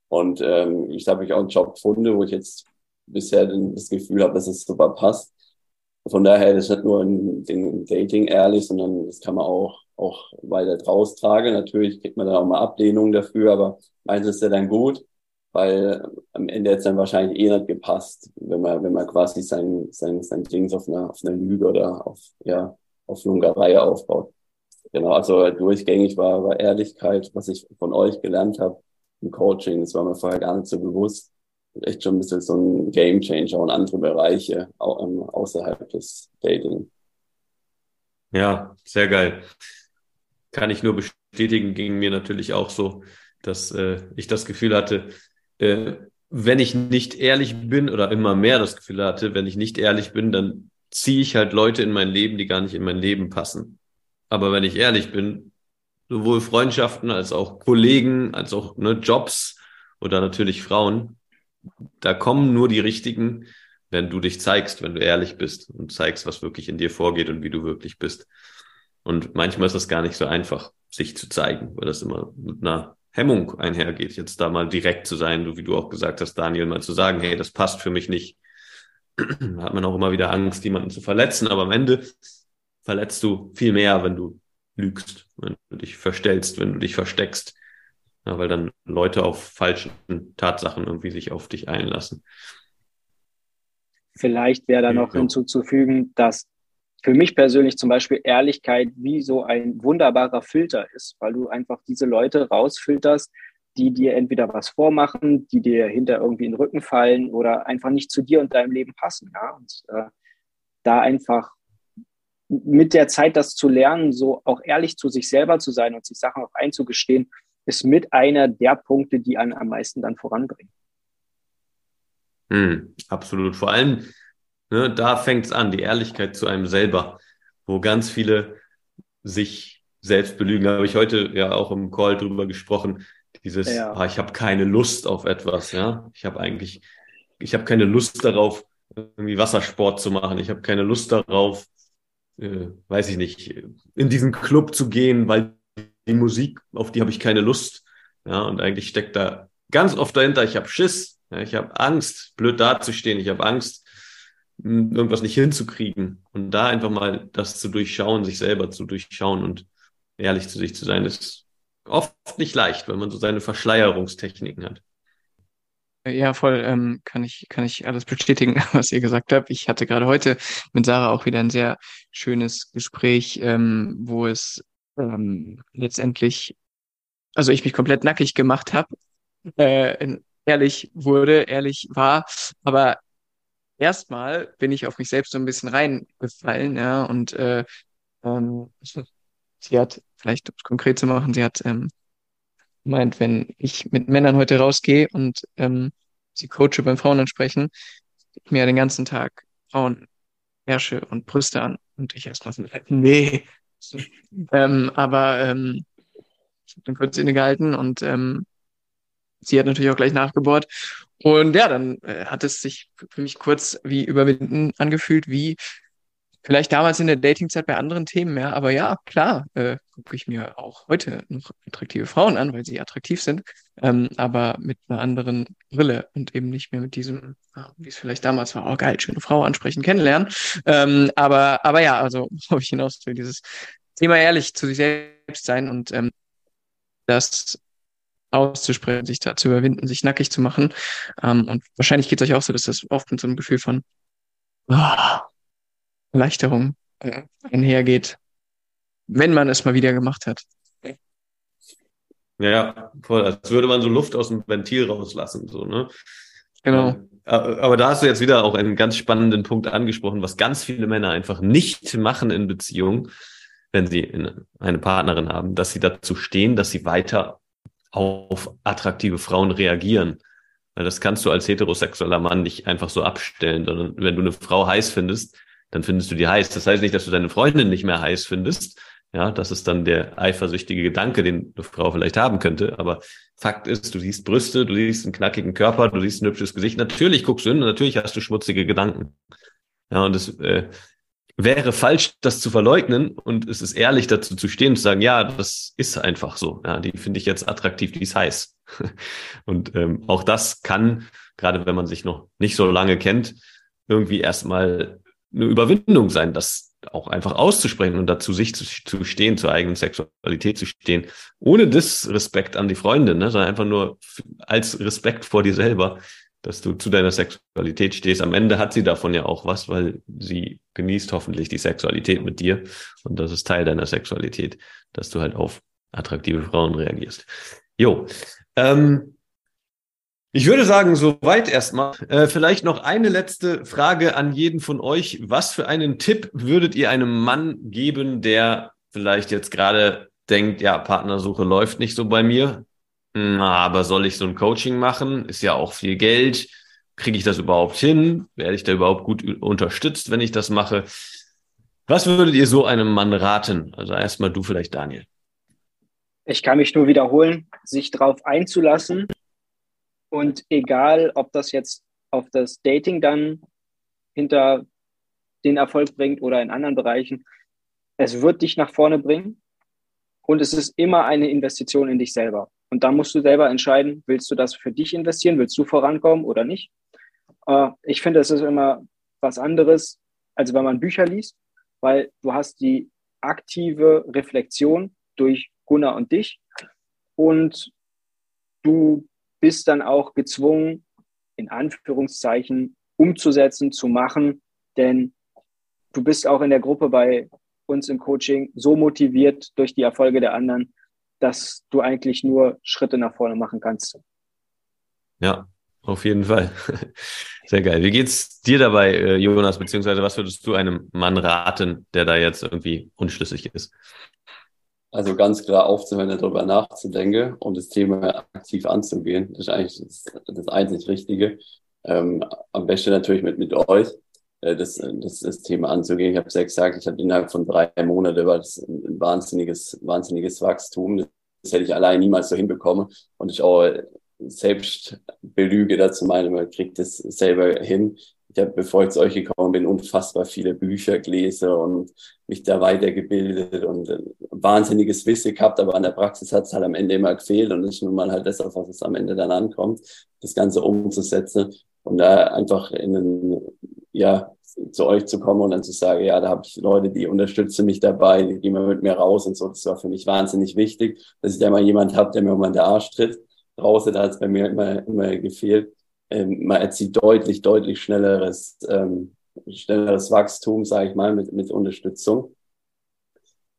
Und ähm, ich habe ich auch einen Job gefunden, wo ich jetzt bisher das Gefühl habe, dass es super passt. Von daher ist es nicht nur ein, ein Dating ehrlich, sondern das kann man auch, auch weiter draus tragen. Natürlich kriegt man dann auch mal Ablehnung dafür, aber meistens ist ja dann gut, weil am Ende jetzt dann wahrscheinlich eh nicht gepasst, wenn man, wenn man quasi sein, sein, sein Dings auf einer, auf einer Lüge oder auf, ja, auf Lungerei aufbaut. Genau, also durchgängig war, war Ehrlichkeit, was ich von euch gelernt habe im Coaching, das war mir vorher gar nicht so bewusst echt schon ein bisschen so ein Game Changer und andere Bereiche ähm, außerhalb des Dating. Ja, sehr geil. Kann ich nur bestätigen, ging mir natürlich auch so, dass äh, ich das Gefühl hatte, äh, wenn ich nicht ehrlich bin oder immer mehr das Gefühl hatte, wenn ich nicht ehrlich bin, dann ziehe ich halt Leute in mein Leben, die gar nicht in mein Leben passen. Aber wenn ich ehrlich bin, sowohl Freundschaften als auch Kollegen, als auch ne, Jobs oder natürlich Frauen, da kommen nur die richtigen, wenn du dich zeigst, wenn du ehrlich bist und zeigst, was wirklich in dir vorgeht und wie du wirklich bist. Und manchmal ist das gar nicht so einfach, sich zu zeigen, weil das immer mit einer Hemmung einhergeht, jetzt da mal direkt zu sein, so wie du auch gesagt hast, Daniel, mal zu sagen, hey, das passt für mich nicht. da hat man auch immer wieder Angst, jemanden zu verletzen, aber am Ende verletzt du viel mehr, wenn du lügst, wenn du dich verstellst, wenn du dich versteckst, ja, weil dann Leute auf falschen Tatsachen irgendwie sich auf dich einlassen. Vielleicht wäre da noch ja. hinzuzufügen, dass für mich persönlich zum Beispiel Ehrlichkeit wie so ein wunderbarer Filter ist, weil du einfach diese Leute rausfilterst, die dir entweder was vormachen, die dir hinter irgendwie in den Rücken fallen oder einfach nicht zu dir und deinem Leben passen. Ja? Und äh, da einfach mit der Zeit das zu lernen, so auch ehrlich zu sich selber zu sein und sich Sachen auch einzugestehen, ist mit einer der Punkte, die einen am meisten dann voranbringen. Hm, absolut. Vor allem, ne, da fängt es an, die Ehrlichkeit zu einem selber, wo ganz viele sich selbst belügen. Da habe ich heute ja auch im Call drüber gesprochen. Dieses, ja. ah, ich habe keine Lust auf etwas, ja. Ich habe eigentlich ich habe keine Lust darauf, irgendwie Wassersport zu machen. Ich habe keine Lust darauf, äh, weiß ich nicht, in diesen Club zu gehen, weil die Musik, auf die habe ich keine Lust. Ja, und eigentlich steckt da ganz oft dahinter, ich habe Schiss, ja, ich habe Angst, blöd dazustehen, ich habe Angst, irgendwas nicht hinzukriegen. Und da einfach mal das zu durchschauen, sich selber zu durchschauen und ehrlich zu sich zu sein, ist oft nicht leicht, weil man so seine Verschleierungstechniken hat. Ja, voll, ähm, kann ich, kann ich alles bestätigen, <laughs> was ihr gesagt habt. Ich hatte gerade heute mit Sarah auch wieder ein sehr schönes Gespräch, ähm, wo es ähm, letztendlich, also ich mich komplett nackig gemacht habe, äh, ehrlich wurde, ehrlich war, aber erstmal bin ich auf mich selbst so ein bisschen reingefallen, ja, und äh, ähm, <laughs> sie hat, vielleicht um es konkret zu machen, sie hat ähm, meint, wenn ich mit Männern heute rausgehe und ähm, sie coache beim Frauen ansprechen, ich mir den ganzen Tag Frauen Ärsche und Brüste an und ich erstmal so, nee. Ähm, aber ähm, ich habe dann kurz innegehalten und ähm, sie hat natürlich auch gleich nachgebohrt. Und ja, dann äh, hat es sich für mich kurz wie überwinden angefühlt, wie Vielleicht damals in der Datingzeit bei anderen Themen, ja, aber ja, klar, äh, gucke ich mir auch heute noch attraktive Frauen an, weil sie attraktiv sind, ähm, aber mit einer anderen Brille und eben nicht mehr mit diesem, ah, wie es vielleicht damals war, oh geil, schöne Frau ansprechen, kennenlernen. Ähm, aber, aber ja, also, <laughs> worauf ich hinaus will, dieses Thema ehrlich zu sich selbst sein und ähm, das auszusprechen, sich da zu überwinden, sich nackig zu machen. Ähm, und wahrscheinlich geht es euch auch so, dass das oft mit so einem Gefühl von, oh, Erleichterung äh, einhergeht, wenn man es mal wieder gemacht hat. Ja, voll. Als würde man so Luft aus dem Ventil rauslassen, so, ne? Genau. Äh, aber da hast du jetzt wieder auch einen ganz spannenden Punkt angesprochen, was ganz viele Männer einfach nicht machen in Beziehungen, wenn sie eine Partnerin haben, dass sie dazu stehen, dass sie weiter auf attraktive Frauen reagieren. Weil das kannst du als heterosexueller Mann nicht einfach so abstellen, sondern wenn du eine Frau heiß findest, dann findest du die heiß. Das heißt nicht, dass du deine Freundin nicht mehr heiß findest. Ja, das ist dann der eifersüchtige Gedanke, den eine Frau vielleicht haben könnte. Aber Fakt ist, du siehst Brüste, du siehst einen knackigen Körper, du siehst ein hübsches Gesicht. Natürlich guckst du hin und natürlich hast du schmutzige Gedanken. Ja, und es äh, wäre falsch, das zu verleugnen und es ist ehrlich dazu zu stehen zu sagen, ja, das ist einfach so. Ja, die finde ich jetzt attraktiv, die ist heiß. <laughs> Und ähm, auch das kann, gerade wenn man sich noch nicht so lange kennt, irgendwie erstmal eine Überwindung sein, das auch einfach auszusprechen und dazu sich zu, zu stehen, zur eigenen Sexualität zu stehen, ohne Disrespekt an die Freundin, ne, sondern einfach nur als Respekt vor dir selber, dass du zu deiner Sexualität stehst. Am Ende hat sie davon ja auch was, weil sie genießt hoffentlich die Sexualität mit dir und das ist Teil deiner Sexualität, dass du halt auf attraktive Frauen reagierst. Jo, ähm, ich würde sagen, soweit erstmal. Äh, vielleicht noch eine letzte Frage an jeden von euch. Was für einen Tipp würdet ihr einem Mann geben, der vielleicht jetzt gerade denkt, ja, Partnersuche läuft nicht so bei mir, aber soll ich so ein Coaching machen? Ist ja auch viel Geld. Kriege ich das überhaupt hin? Werde ich da überhaupt gut unterstützt, wenn ich das mache? Was würdet ihr so einem Mann raten? Also erstmal du vielleicht, Daniel. Ich kann mich nur wiederholen, sich darauf einzulassen, und egal, ob das jetzt auf das Dating dann hinter den Erfolg bringt oder in anderen Bereichen, es wird dich nach vorne bringen. Und es ist immer eine Investition in dich selber. Und da musst du selber entscheiden, willst du das für dich investieren, willst du vorankommen oder nicht. Äh, ich finde, es ist immer was anderes, als wenn man Bücher liest, weil du hast die aktive Reflexion durch Gunnar und dich und du bist dann auch gezwungen, in Anführungszeichen umzusetzen, zu machen, denn du bist auch in der Gruppe bei uns im Coaching so motiviert durch die Erfolge der anderen, dass du eigentlich nur Schritte nach vorne machen kannst. Ja, auf jeden Fall. <laughs> Sehr geil. Wie geht's dir dabei, äh, Jonas, beziehungsweise was würdest du einem Mann raten, der da jetzt irgendwie unschlüssig ist? Also ganz klar aufzuhören, darüber nachzudenken und das Thema aktiv anzugehen. Das ist eigentlich das, das einzig Richtige. Ähm, am besten natürlich mit, mit euch das, das, das Thema anzugehen. Ich habe es ja gesagt, ich hatte innerhalb von drei Monaten war das ein wahnsinniges, wahnsinniges Wachstum. Das, das hätte ich allein niemals so hinbekommen. Und ich auch selbst belüge dazu meine, man kriegt es selber hin. Ich habe, bevor ich zu euch gekommen bin, unfassbar viele Bücher gelesen und mich da weitergebildet und äh, wahnsinniges Wissen gehabt, aber an der Praxis hat es halt am Ende immer gefehlt und das ist nun mal halt das, auf was es am Ende dann ankommt, das Ganze umzusetzen und da einfach in einen, ja, zu euch zu kommen und dann zu sagen, ja, da habe ich Leute, die unterstützen mich dabei, die gehen mal mit mir raus und so. Das war für mich wahnsinnig wichtig, dass ich da mal jemand habe, der mir um der Arsch tritt. Draußen, da hat es bei mir immer, immer gefehlt. Ähm, man erzielt deutlich, deutlich schnelleres, ähm, schnelleres Wachstum, sage ich mal, mit, mit Unterstützung.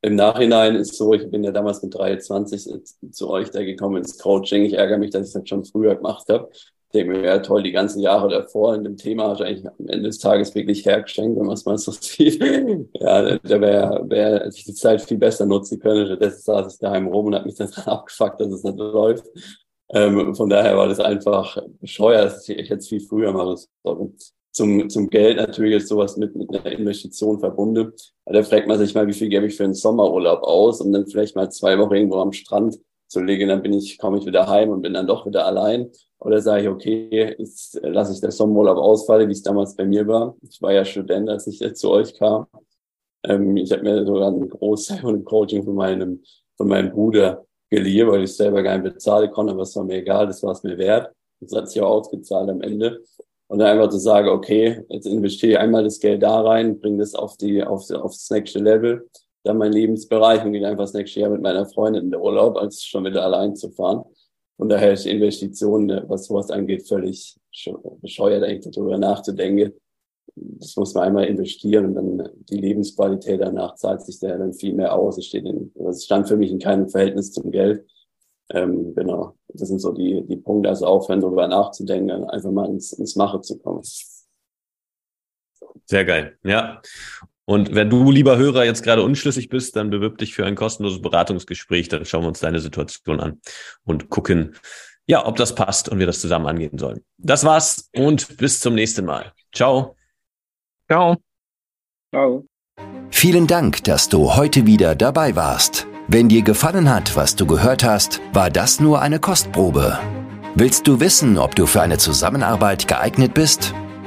Im Nachhinein ist so, ich bin ja damals mit 23 zu euch da gekommen ins Coaching. Ich ärgere mich, dass ich das schon früher gemacht habe denke mir, ja toll, die ganzen Jahre davor in dem Thema eigentlich am Ende des Tages wirklich hergeschenkt, wenn man es mal so <laughs> sieht. ja, da wäre wär, ich die Zeit viel besser nutzen können. Stattdessen saß ich daheim rum und hat mich <laughs> dann abgefuckt, dass es nicht läuft. Ähm, von daher war das einfach bescheuert, dass ich jetzt viel früher sollte. Zum, zum Geld natürlich ist sowas mit, mit einer Investition verbunden. Da fragt man sich mal, wie viel gebe ich für einen Sommerurlaub aus, um dann vielleicht mal zwei Wochen irgendwo am Strand zu legen. Dann bin ich, komme ich wieder heim und bin dann doch wieder allein. Oder sage ich, okay, jetzt lasse ich das Sommerurlaub ausfallen, wie es damals bei mir war. Ich war ja Student, als ich zu euch kam. Ähm, ich habe mir sogar einen Großteil von Coaching von meinem, von meinem Bruder geliehen, weil ich selber gar nicht bezahlen konnte, aber es war mir egal, das war es mir wert. Das hat sich auch ausgezahlt am Ende. Und dann einfach zu sagen, okay, jetzt investiere ich einmal das Geld da rein, bringe das auf die, auf, aufs nächste Level, dann mein Lebensbereich und gehe einfach das nächste Jahr mit meiner Freundin in den Urlaub, als schon wieder allein zu fahren. Und daher ist Investitionen, was sowas angeht, völlig bescheuert, eigentlich darüber nachzudenken. Das muss man einmal investieren und dann die Lebensqualität danach zahlt sich da dann viel mehr aus. Es steht in, es stand für mich in keinem Verhältnis zum Geld. Ähm, genau. Das sind so die, die Punkte, also aufhören, darüber nachzudenken, einfach mal ins, ins Mache zu kommen. Sehr geil. Ja. Und wenn du, lieber Hörer, jetzt gerade unschlüssig bist, dann bewirb dich für ein kostenloses Beratungsgespräch. Dann schauen wir uns deine Situation an und gucken, ja, ob das passt und wir das zusammen angehen sollen. Das war's und bis zum nächsten Mal. Ciao. Ciao. Ciao. Vielen Dank, dass du heute wieder dabei warst. Wenn dir gefallen hat, was du gehört hast, war das nur eine Kostprobe. Willst du wissen, ob du für eine Zusammenarbeit geeignet bist?